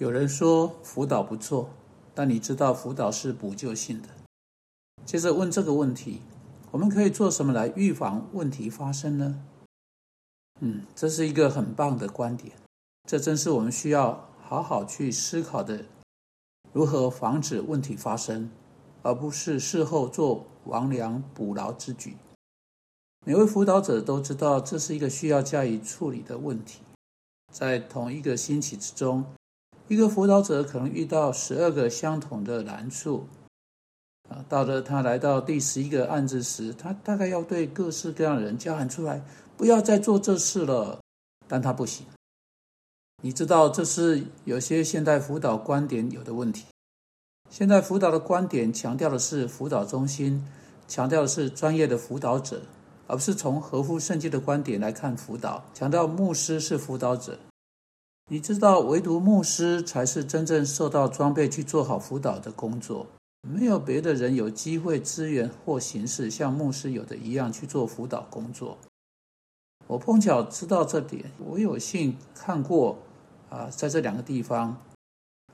有人说辅导不错，但你知道辅导是补救性的。接着问这个问题：我们可以做什么来预防问题发生呢？嗯，这是一个很棒的观点。这正是我们需要好好去思考的：如何防止问题发生，而不是事后做亡羊补牢之举。每位辅导者都知道，这是一个需要加以处理的问题。在同一个星期之中。一个辅导者可能遇到十二个相同的难处，啊，到了他来到第十一个案子时，他大概要对各式各样的人叫喊出来，不要再做这事了，但他不行。你知道，这是有些现代辅导观点有的问题。现代辅导的观点强调的是辅导中心，强调的是专业的辅导者，而不是从合乎圣经的观点来看辅导，强调牧师是辅导者。你知道，唯独牧师才是真正受到装备去做好辅导的工作，没有别的人有机会、资源或形式像牧师有的一样去做辅导工作。我碰巧知道这点，我有幸看过啊，在这两个地方，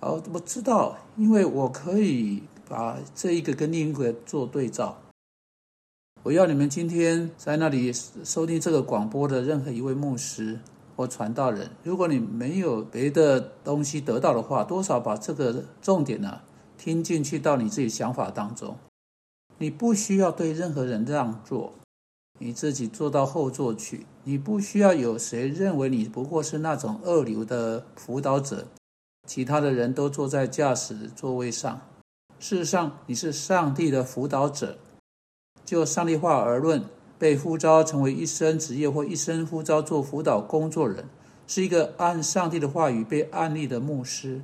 哦，我知道，因为我可以把这一个跟另一个做对照。我要你们今天在那里收听这个广播的任何一位牧师。或传道人，如果你没有别的东西得到的话，多少把这个重点呢听进去到你自己想法当中。你不需要对任何人让座，你自己坐到后座去。你不需要有谁认为你不过是那种二流的辅导者，其他的人都坐在驾驶座位上。事实上，你是上帝的辅导者。就上帝话而论。被呼召成为一生职业或一生呼召做辅导工作人，是一个按上帝的话语被案例的牧师。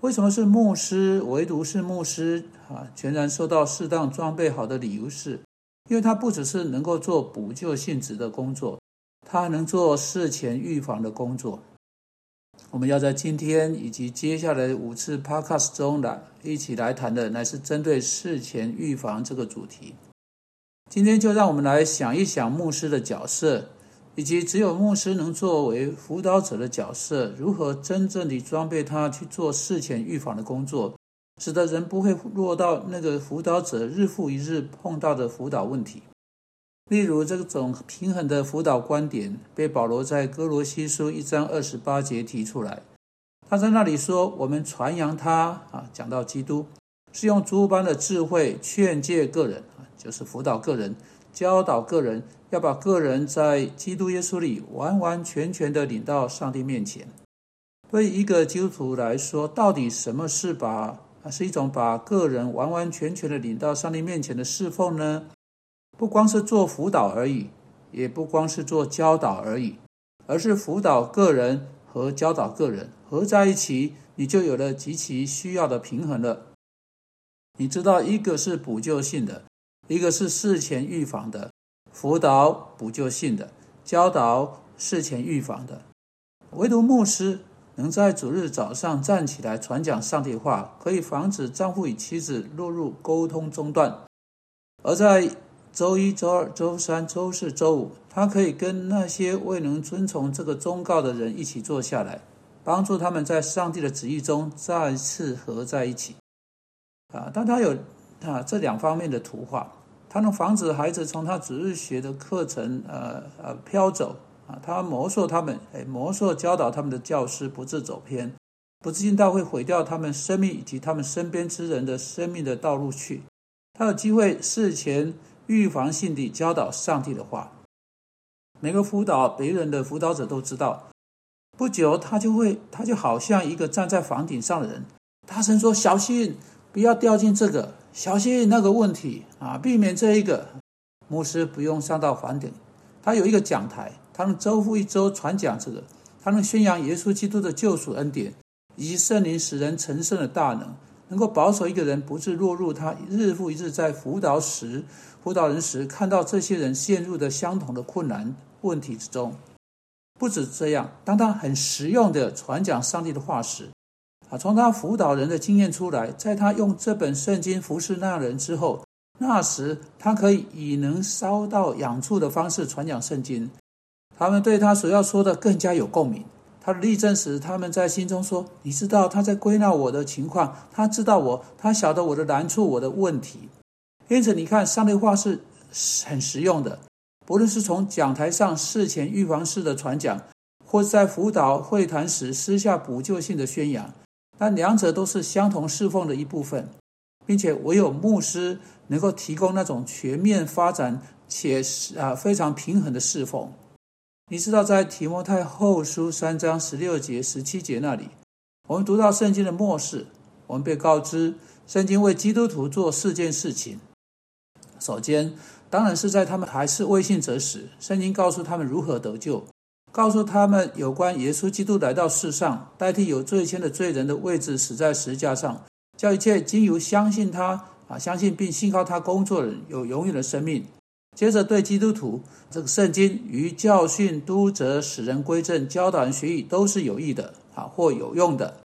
为什么是牧师？唯独是牧师啊，全然受到适当装备好的理由是，因为他不只是能够做补救性质的工作，他还能做事前预防的工作。我们要在今天以及接下来五次 Podcast 中来一起来谈的，乃是针对事前预防这个主题。今天就让我们来想一想牧师的角色，以及只有牧师能作为辅导者的角色，如何真正地装备他去做事前预防的工作，使得人不会落到那个辅导者日复一日碰到的辅导问题。例如，这种平衡的辅导观点被保罗在哥罗西书一章二十八节提出来。他在那里说：“我们传扬他啊，讲到基督，是用诸般的智慧劝诫个人。”就是辅导个人、教导个人，要把个人在基督耶稣里完完全全的领到上帝面前。对一个基督徒来说，到底什么是把是一种把个人完完全全的领到上帝面前的侍奉呢？不光是做辅导而已，也不光是做教导而已，而是辅导个人和教导个人合在一起，你就有了极其需要的平衡了。你知道，一个是补救性的。一个是事前预防的辅导补救性的教导事前预防的，唯独牧师能在主日早上站起来传讲上帝话，可以防止丈夫与妻子落入沟通中断；而在周一、周二、周三、周四周五，他可以跟那些未能遵从这个忠告的人一起坐下来，帮助他们在上帝的旨意中再次合在一起。啊，当他有。啊，这两方面的图画，它能防止孩子从他主日学的课程，呃呃飘走啊。他魔术他们，哎，魔术教导他们的教师不致走偏，不自信到会毁掉他们生命以及他们身边之人的生命的道路去。他有机会事前预防性地教导上帝的话。每个辅导别人的辅导者都知道，不久他就会，他就好像一个站在房顶上的人，大声说：“小心，不要掉进这个。”小心那个问题啊，避免这一个牧师不用上到房顶，他有一个讲台，他能周复一周传讲这个，他能宣扬耶稣基督的救赎恩典以及圣灵使人成圣的大能，能够保守一个人不致落入他日复一日在辅导时辅导人时看到这些人陷入的相同的困难问题之中。不止这样，当他很实用的传讲上帝的话时。啊，从他辅导人的经验出来，在他用这本圣经服侍那人之后，那时他可以以能烧到痒处的方式传讲圣经，他们对他所要说的更加有共鸣，他的例证使他们在心中说：“你知道他在归纳我的情况，他知道我，他晓得我的难处，我的问题。因此，你看，上帝话是很实用的。不论是从讲台上事前预防式的传讲，或是在辅导会谈时私下补救性的宣扬，但两者都是相同侍奉的一部分，并且唯有牧师能够提供那种全面发展且啊非常平衡的侍奉。”你知道，在提摩太后书三章十六节、十七节那里，我们读到圣经的末世，我们被告知圣经为基督徒做四件事情。首先，当然是在他们还是未信者时，圣经告诉他们如何得救，告诉他们有关耶稣基督来到世上，代替有罪愆的罪人的位置，死在十字架上，叫一切经由相信他啊，相信并信靠他工作的人有永远的生命。接着对基督徒，这个圣经与教训、督责、使人归正、教导人学艺都是有益的啊，或有用的。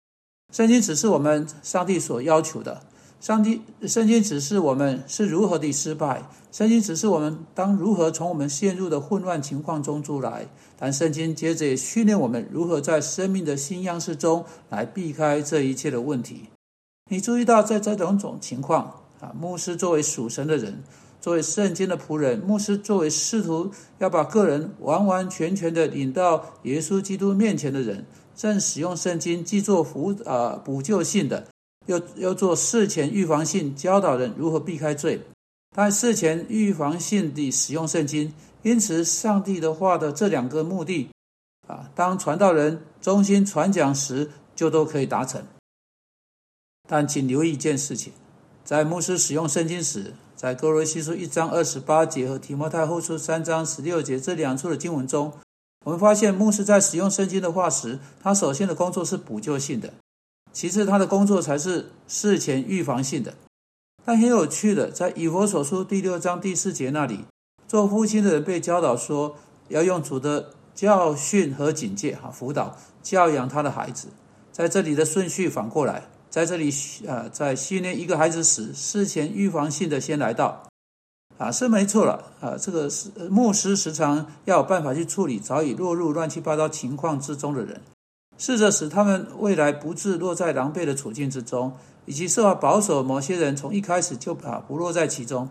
圣经只是我们上帝所要求的。上帝圣经指示我们是如何的失败，圣经指示我们当如何从我们陷入的混乱情况中出来。但圣经接着也训练我们如何在生命的新样式中来避开这一切的问题。你注意到，在这两种情况啊，牧师作为属神的人。作为圣经的仆人，牧师作为试图要把个人完完全全的引到耶稣基督面前的人，正使用圣经既做辅啊补救性的，又又做事前预防性教导人如何避开罪。但事前预防性的使用圣经，因此上帝的话的这两个目的啊，当传道人忠心传讲时，就都可以达成。但请留意一件事情，在牧师使用圣经时。在哥罗西书一章二十八节和提摩太后书三章十六节这两处的经文中，我们发现牧师在使用圣经的话时，他首先的工作是补救性的，其次他的工作才是事前预防性的。但很有趣的，在以佛所书第六章第四节那里，做父亲的人被教导说，要用主的教训和警戒哈辅导教养他的孩子，在这里的顺序反过来。在这里，呃，在训练一个孩子时，事前预防性的先来到，啊，是没错了，啊，这个是牧师时常要有办法去处理早已落入乱七八糟情况之中的人，试着使他们未来不致落在狼狈的处境之中，以及设法保守某些人从一开始就啊不落在其中。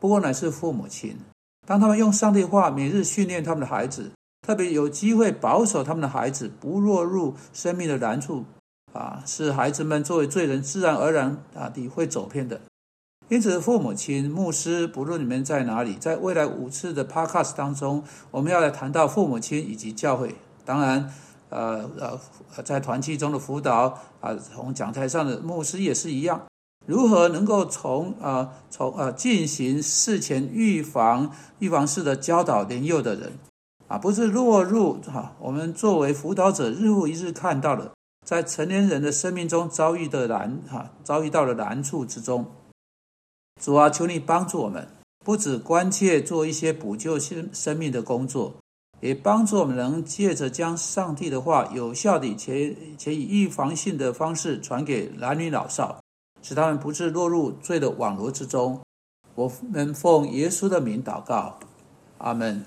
不过乃是父母亲，当他们用上帝话每日训练他们的孩子，特别有机会保守他们的孩子不落入生命的难处。啊，是孩子们作为罪人，自然而然啊，你会走偏的。因此，父母亲、牧师，不论你们在哪里，在未来五次的 Podcast 当中，我们要来谈到父母亲以及教会。当然，呃呃，在团契中的辅导啊，从讲台上的牧师也是一样，如何能够从啊从呃进行事前预防、预防式的教导年幼的人啊，不是落入哈我们作为辅导者日复一日看到的。在成年人的生命中遭遇的难哈，遭遇到了难处之中，主啊，求你帮助我们，不止关切做一些补救生生命的工作，也帮助我们能借着将上帝的话有效地且且以预防性的方式传给男女老少，使他们不致落入罪的网络之中。我们奉耶稣的名祷告，阿门。